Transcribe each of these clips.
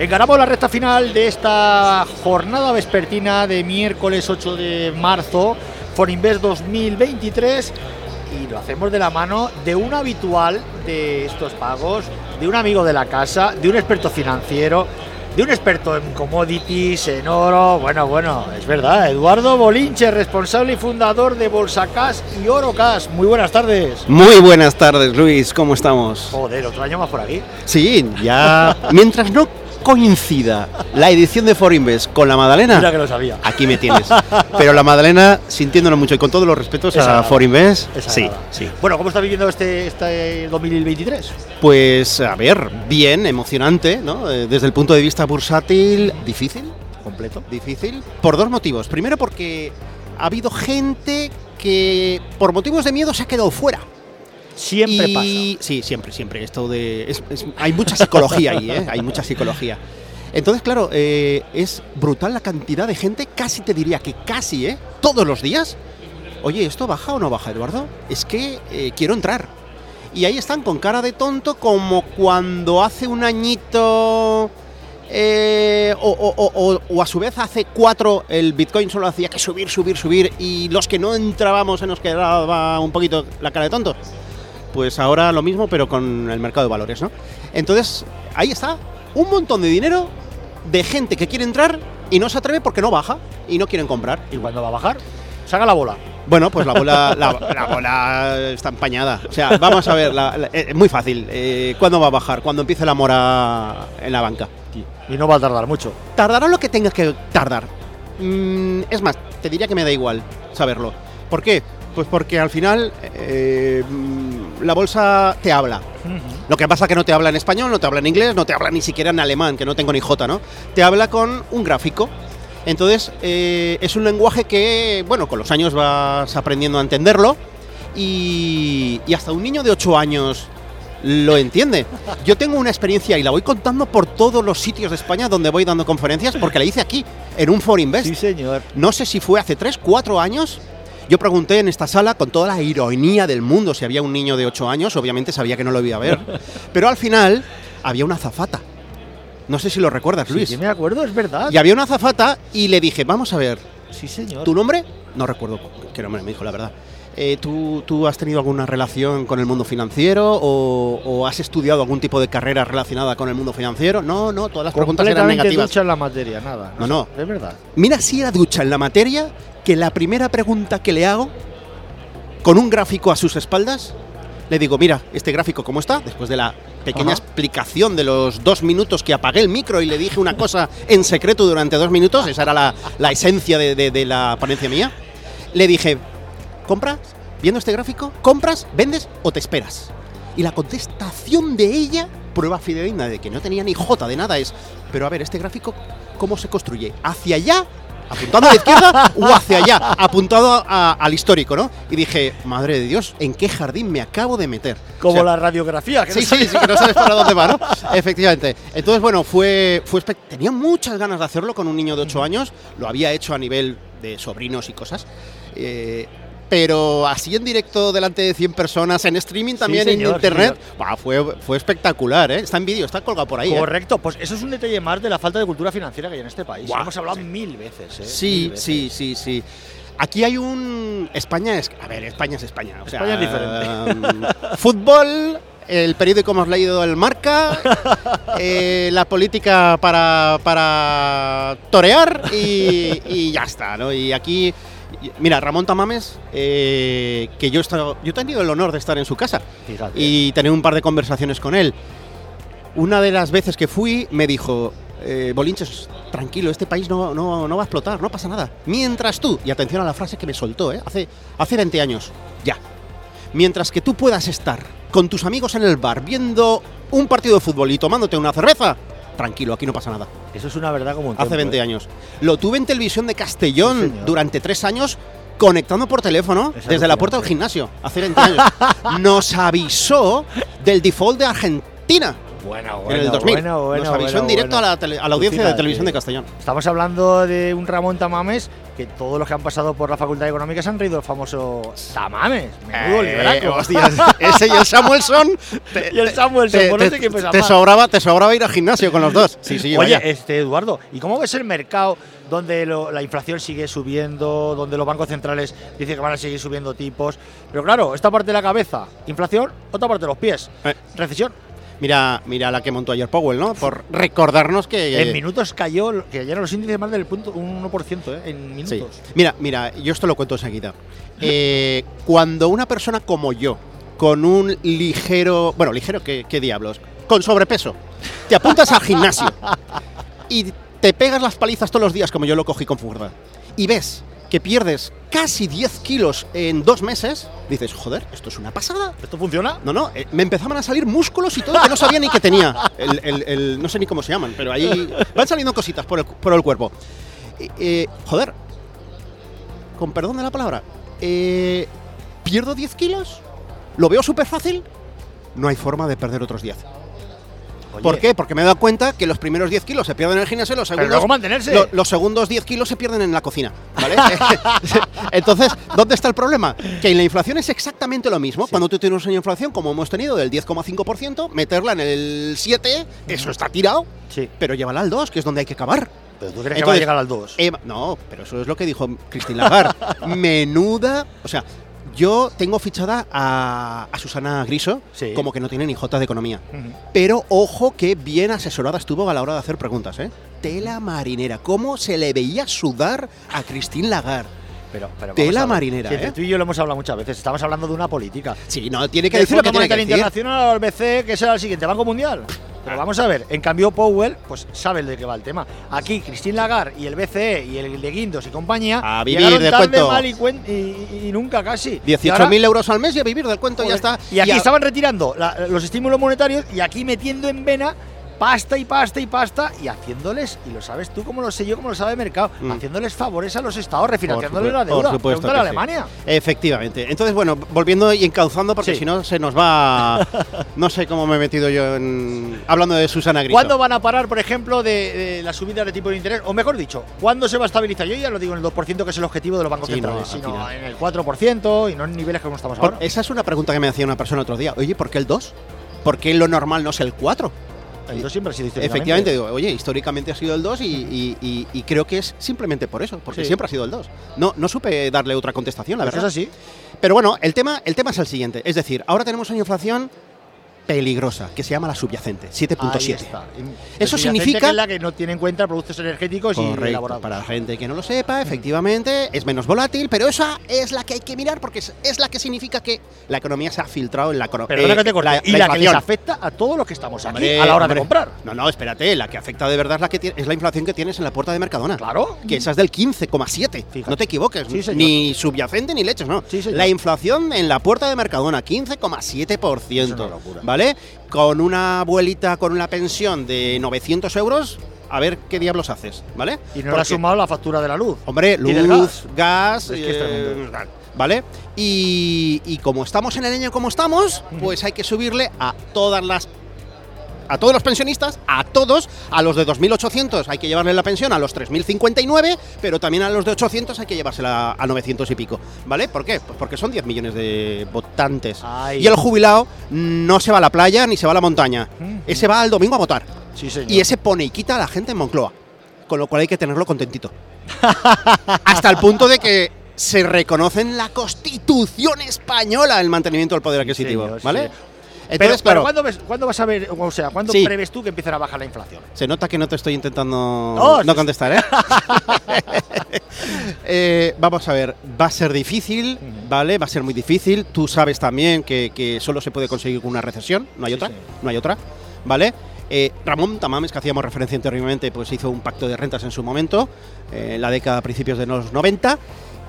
Encaramos la recta final de esta jornada vespertina de miércoles 8 de marzo, Forinvest 2023, y lo hacemos de la mano de un habitual de estos pagos, de un amigo de la casa, de un experto financiero, de un experto en commodities, en oro. Bueno, bueno, es verdad. Eduardo Bolinche, responsable y fundador de Bolsacas y Orocas. Muy buenas tardes. Muy buenas tardes, Luis. ¿Cómo estamos? Joder, otro año más por aquí. Sí, ya. Mientras no coincida la edición de Forinvest con la Madalena. Mira que lo sabía. Aquí me tienes. Pero la Madalena, sintiéndonos mucho y con todos los respetos Esa a Forinvest, sí, sí. Bueno, ¿cómo está viviendo este, este 2023? Pues a ver, bien, emocionante, ¿no? Eh, Desde el punto de vista bursátil, difícil, Completo. difícil, por dos motivos. Primero porque ha habido gente que por motivos de miedo se ha quedado fuera. Siempre Y- Sí, siempre, siempre. Esto de. es- es- hay mucha psicología ahí, ¿eh? Hay mucha psicología. Entonces, claro, eh, es brutal la cantidad de gente, casi te diría que casi, ¿eh? Todos los días. Oye, ¿esto baja o no baja, Eduardo? Es que eh, quiero entrar. Y ahí están con cara de tonto, como cuando hace un añito. eh, o, o- o- o- o a su vez hace cuatro el Bitcoin solo hacía que subir, subir, subir y los que no entrábamos se nos quedaba un poquito la cara de tontos pues ahora lo mismo, pero con el mercado de valores, ¿no? Entonces, ahí está, un montón de dinero de gente que quiere entrar y no se atreve porque no baja y no quieren comprar. ¿Y cuándo va a bajar? Saca la bola. Bueno, pues la bola, la, la bola está empañada. O sea, vamos a ver, la- la- eh, muy fácil. Eh, ¿Cuándo va a bajar? Cuando empiece la mora en la banca. Y no va a tardar mucho. Tardará lo que tenga que tardar. Mm, es más, te diría que me da igual saberlo. ¿Por qué? Pues porque al final eh, mm, la bolsa te habla. Lo que pasa es que no te habla en español, no te habla en inglés, no te habla ni siquiera en alemán, que no tengo ni J, ¿no? Te habla con un gráfico. Entonces, eh, es un lenguaje que, bueno, con los años vas aprendiendo a entenderlo y, y hasta un niño de 8 años lo entiende. Yo tengo una experiencia y la voy contando por todos los sitios de España donde voy dando conferencias, porque la hice aquí, en un For Invest. Sí, señor. No sé si fue hace 3, 4 años. Yo pregunté en esta sala con toda la ironía del mundo si había un niño de 8 años, obviamente sabía que no lo iba a ver. Pero al final había una azafata. No sé si lo recuerdas, Luis. sí me acuerdo, es verdad. Y había una azafata y le dije, vamos a ver, Sí, señor. ¿tu nombre? No recuerdo qué nombre me dijo, la verdad. Eh, ¿tú, tú has tenido alguna relación con el mundo financiero o, o has estudiado algún tipo de carrera relacionada con el mundo financiero? No, no, todas las preguntas eran negativas. ducha en la materia, nada. No, no. Es verdad. Mira si era ducha en la materia que la primera pregunta que le hago, con un gráfico a sus espaldas, le digo, mira, este gráfico cómo está, después de la pequeña Ajá. explicación de los dos minutos que apagué el micro y le dije una cosa en secreto durante dos minutos, esa era la, la esencia de, de- de la ponencia mía, le dije, ¿compras? Viendo este gráfico, ¿compras, vendes o te esperas? Y la contestación de ella, prueba fidedigna de que no tenía ni jota de nada, es, pero a ver, este gráfico, ¿cómo se construye? ¿Hacia allá? ¿Apuntado a la izquierda o hacia allá? Apuntado a- al histórico, ¿no? Y dije, madre de Dios, ¿en qué jardín me acabo de meter? Como O sea, la radiografía. Que Sí, no sí, sí, que no sabes para dónde va, ¿no? Efectivamente. Entonces, bueno, fue, fue tenía muchas ganas de hacerlo con un niño de 8 años. Lo había hecho a nivel de sobrinos y cosas. Eh, pero así en directo delante de 100 personas, en streaming también, en señor, internet, fue, fue espectacular, ¿eh? Está en vídeo, está colgado por ahí. ¿eh? Correcto, pues eso es un detalle más de la falta de cultura financiera que hay en este país. Buah, Hemos hablado sí. mil veces, ¿eh? Sí, Mil veces. sí, sí, sí. Aquí hay un. España es. A ver, España es España. o sea, España es diferente. mm, fútbol, el periódico hemos leído el marca, eh, la política para, para torear y, y ya está, ¿no? Y aquí. Mira, Ramón Tamames, eh, que yo he, estado, yo he tenido el honor de estar en su casa Fíjate. y tener un par de conversaciones con él. Una de las veces que fui me dijo, eh, Bolinches, tranquilo, este país no, no, no va a explotar, no pasa nada. Mientras tú, y atención a la frase que me soltó, ¿eh? hace, hace 20 años, ya. Mientras que tú puedas estar con tus amigos en el bar viendo un partido de fútbol y tomándote una cerveza, tranquilo, aquí no pasa nada. Eso es una verdad como un Hace templo, 20 ¿eh? años. Lo tuve en televisión de Castellón durante tres años conectando por teléfono Es desde la puerta del gimnasio, hace 20 años. Nos avisó del default de Argentina. Bueno, en el bueno, 2000. bueno, bueno, Nos avisó bueno, en directo bueno. a la, tele- a la audiencia de televisión de Castellón. Estamos hablando de un Ramón Tamames que todos los que han pasado por la Facultad de Económica se han reído del famoso Tamames. Menudo Eh, libraco. hostias, ese y el Samuelson. te- Y el Samuelson, te, pues te- te sobraba, te sobraba ir al gimnasio con los dos. Sí, sí, Oye, vaya. este Eduardo, ¿y cómo ves el mercado donde lo- la inflación sigue subiendo, donde los bancos centrales dicen que van a seguir subiendo tipos? Pero claro, esta parte de la cabeza, inflación, otra parte de los pies, Eh. recesión. Mira, mira la que montó ayer Powell, ¿no? Por recordarnos que. en minutos cayó, que cayeron los índices más del punto, un 1%, ¿eh? en Sí. minutos. Mira, mira, yo esto lo cuento enseguida. Eh, cuando una persona como yo, con un ligero. Bueno, ligero, ¿qué, qué diablos? Con sobrepeso, te apuntas al gimnasio y te pegas las palizas todos los días, como yo lo cogí con Furda, y ves que pierdes casi 10 kilos en dos meses, dices, joder, esto es una pasada. ¿Esto funciona? No, no, eh, me empezaban a salir músculos y todo que no sabía ni que tenía. El, el- el- no sé ni cómo se llaman, pero ahí van saliendo cositas por el, por el cuerpo. Eh, eh, joder, con perdón de la palabra, eh, ¿pierdo 10 kilos? ¿Lo veo súper fácil? No hay forma de perder otros 10. Oye, ¿Por qué? Porque me he dado cuenta que los primeros 10 kilos se pierden en el gimnasio, los Pero segundos, luego mantenerse. lo- los segundos 10 kilos se pierden en la cocina, ¿vale? Entonces, ¿dónde está el problema? Que en la inflación es exactamente lo mismo. Cuando tú tienes una inflación, como hemos tenido, del 10,5%, meterla en el 7, eso está tirado, Sí. pero llévala al 2, que es donde hay que acabar. Pero tú crees que va a Entonces, llegar al 2. Eh, no, pero eso es lo que dijo Christine Lagarde. Menuda. O sea, yo tengo fichada a, a Susana Griso Sí. como que no tiene ni jota de economía. Pero ojo que bien asesorada estuvo a la hora de hacer preguntas, ¿eh? Tela marinera. ¿Cómo se le veía sudar a Christine Lagarde? Pero, pero Tela marinera, ¿eh? Tú y yo lo hemos hablado muchas veces. Estamos hablando de una política. Sí, no, tiene que decir lo que tiene que decir. Internacional al BCE, que será el siguiente Banco Mundial. Pero vamos a ver, en cambio Powell, pues sabe de qué va el tema. Aquí Christine Lagarde y el BCE y el de Guindos y compañía A vivir llegaron de tarde, cuento. mal y, cuen- y- y nunca casi. Y ahora- 18.000 euros al mes y a vivir del cuento, ya está. Y aquí a- estaban retirando la- los estímulos monetarios y aquí metiendo en vena pasta y pasta y pasta y haciéndoles, y lo sabes tú como lo sé yo, como lo sabe el mercado, Mm. haciéndoles favores a los estados, refinanciándoles la deuda. por supuesto Pregúntale a que sí. Alemania. Efectivamente. Entonces, bueno, volviendo y encauzando, porque Sí. si no se nos va. no sé cómo me he metido yo en. Hablando de Susana Griso. ¿Cuándo van a parar, por ejemplo, de, de la subida de tipo de interés? O mejor dicho, ¿cuándo se va a estabilizar? Yo ya lo digo en el 2%, que es el objetivo de los bancos Sí, no, centrales, al sino en el 4% y no en niveles como estamos Por- ahora. esa es una pregunta que me hacía una persona otro día. Oye, ¿por qué el 2? ¿Por qué lo normal no es el 4? El 2 siempre ha sido históricamente. Efectivamente, digo, oye, históricamente ha sido el 2 y, y- y- y creo que es simplemente por eso, porque Sí. siempre ha sido el 2. No, no supe darle otra contestación, la Pues verdad. es así. Pero bueno, el tema, el tema es el siguiente. Es decir, ahora tenemos una inflación peligrosa, que se llama la subyacente, Ahí 7.7. está. Eso significa- que es la que no tiene en cuenta productos energéticos y elaborados. para la gente que no lo sepa, efectivamente, es menos volátil, pero esa es la que hay que mirar porque es, es la que significa que la economía se ha filtrado en la economía. Perdona que te y la, que les afecta a todos los que estamos aquí Hombre, a la hora hombre. de comprar. No, no, espérate, la que afecta de verdad es la, que es la inflación que tienes en la puerta de Mercadona. Claro. Que esa es del 15,7. Fíjate. No te equivoques. Sí, ni subyacente ni leches, no. Sí, la inflación en la puerta de Mercadona, Es 15,7%. una locura. ¿Vale? Con una abuelita con una pensión de 900 euros, a ver qué diablos haces, ¿vale? Y no le Porque- ha sumado la factura de la luz. Hombre, Y luz, del gas, gas. Es que es eh, ¿vale? Y, y como estamos en el año como estamos, pues hay que subirle a todas las a todos los pensionistas, a todos, a los de 2.800 hay que llevarle la pensión a los 3.059, pero también a los de 800 hay que llevársela a 900 y pico, ¿vale? ¿Por qué? Pues porque son 10 millones de votantes. Ay. Y el jubilado no se va a la playa ni se va a la montaña. Mm. Ese va al domingo a votar. Sí, señor. Y ese pone y quita a la gente en Moncloa. Con lo cual hay que tenerlo contentito. Hasta el punto de que se reconoce en la Constitución española el mantenimiento del poder adquisitivo. señor, ¿Vale? sí. Entonces, pero, ¿cuándo, ves- cuándo vas a ver, o sea, cuándo Sí. prevés tú que empiezan a bajar la inflación? se nota que no te estoy intentando No, contestar, ¿eh? Eh, vamos a ver, va a ser difícil. ¿vale? Va a ser muy difícil. Tú sabes también que, que solo se puede conseguir con una recesión, no hay Sí, otra, sí. no hay otra, ¿vale? Eh, Ramón Tamames, que hacíamos referencia anteriormente, pues hizo un pacto de rentas en su momento, eh, en la década a principios de los 90.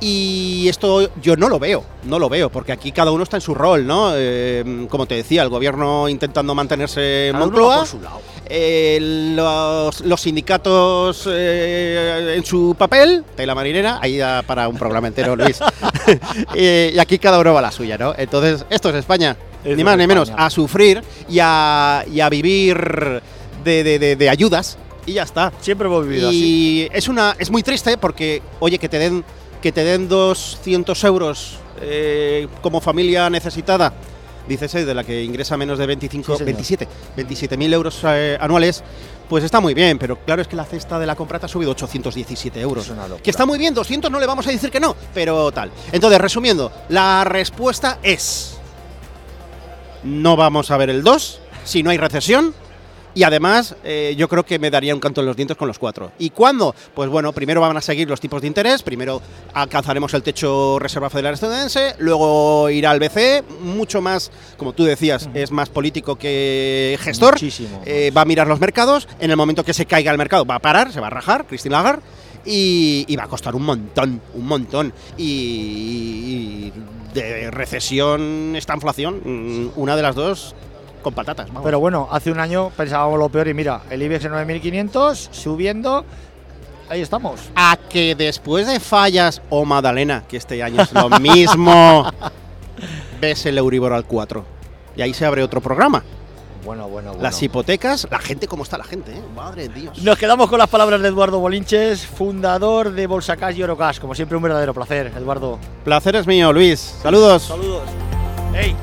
Y esto yo no lo veo, no lo veo, porque aquí cada uno está en su rol, ¿no? Eh, como te decía, el gobierno intentando mantenerse en Moncloa, por su lado. eh, los, los sindicatos eh, en su papel, tela marinera, ahí da para un programa entero, Luis. Y aquí cada uno va a la suya, ¿no? Entonces, esto es España. Eso ni más ni menos, España. a sufrir y a, y a vivir de, de- de- de ayudas y ya está. Siempre hemos vivido así. Y es una es muy triste porque, oye, que te den que te den 200 euros eh, como familia necesitada, dices, eh, de la que ingresa menos de 25, Sí, señor. 27, 27 mil euros eh, anuales, pues está muy bien, pero claro es que la cesta de la compra te ha subido 817 euros. Es. Que está muy bien, 200 no le vamos a decir que no, pero tal. Entonces, resumiendo, la respuesta es, no vamos a ver el 2 si no hay recesión. Y además, eh, yo creo que me daría un canto en los dientes con los cuatro. ¿Y cuándo? Pues bueno, primero van a seguir los tipos de interés, primero alcanzaremos el techo Reserva Federal estadounidense, luego irá al BCE, mucho más, como tú decías, es más político que gestor. Muchísimo. Eh, va a mirar los mercados, en el momento que se caiga el mercado va a parar, se va a rajar, Christine Lagarde, y, y va a costar un montón, un montón. Y, y de recesión, esta inflación, mm, una de las dos con patatas. vamos. Pero bueno, hace un año pensábamos lo peor y mira, el IBEX en 9500, subiendo, ahí estamos. a que después de fallas o Madalena, que este año es lo mismo, ves el Euribor al 4. Y ahí se abre otro programa. Bueno, bueno, bueno. Las hipotecas, la gente, ¿cómo está la gente? eh? Madre de Dios. Nos quedamos con las palabras de Eduardo Bolinches, fundador de Bolsa Cash y Orocash. Como siempre, un verdadero placer, Eduardo. Placer es mío, Luis. Saludos. Saludos. Hey.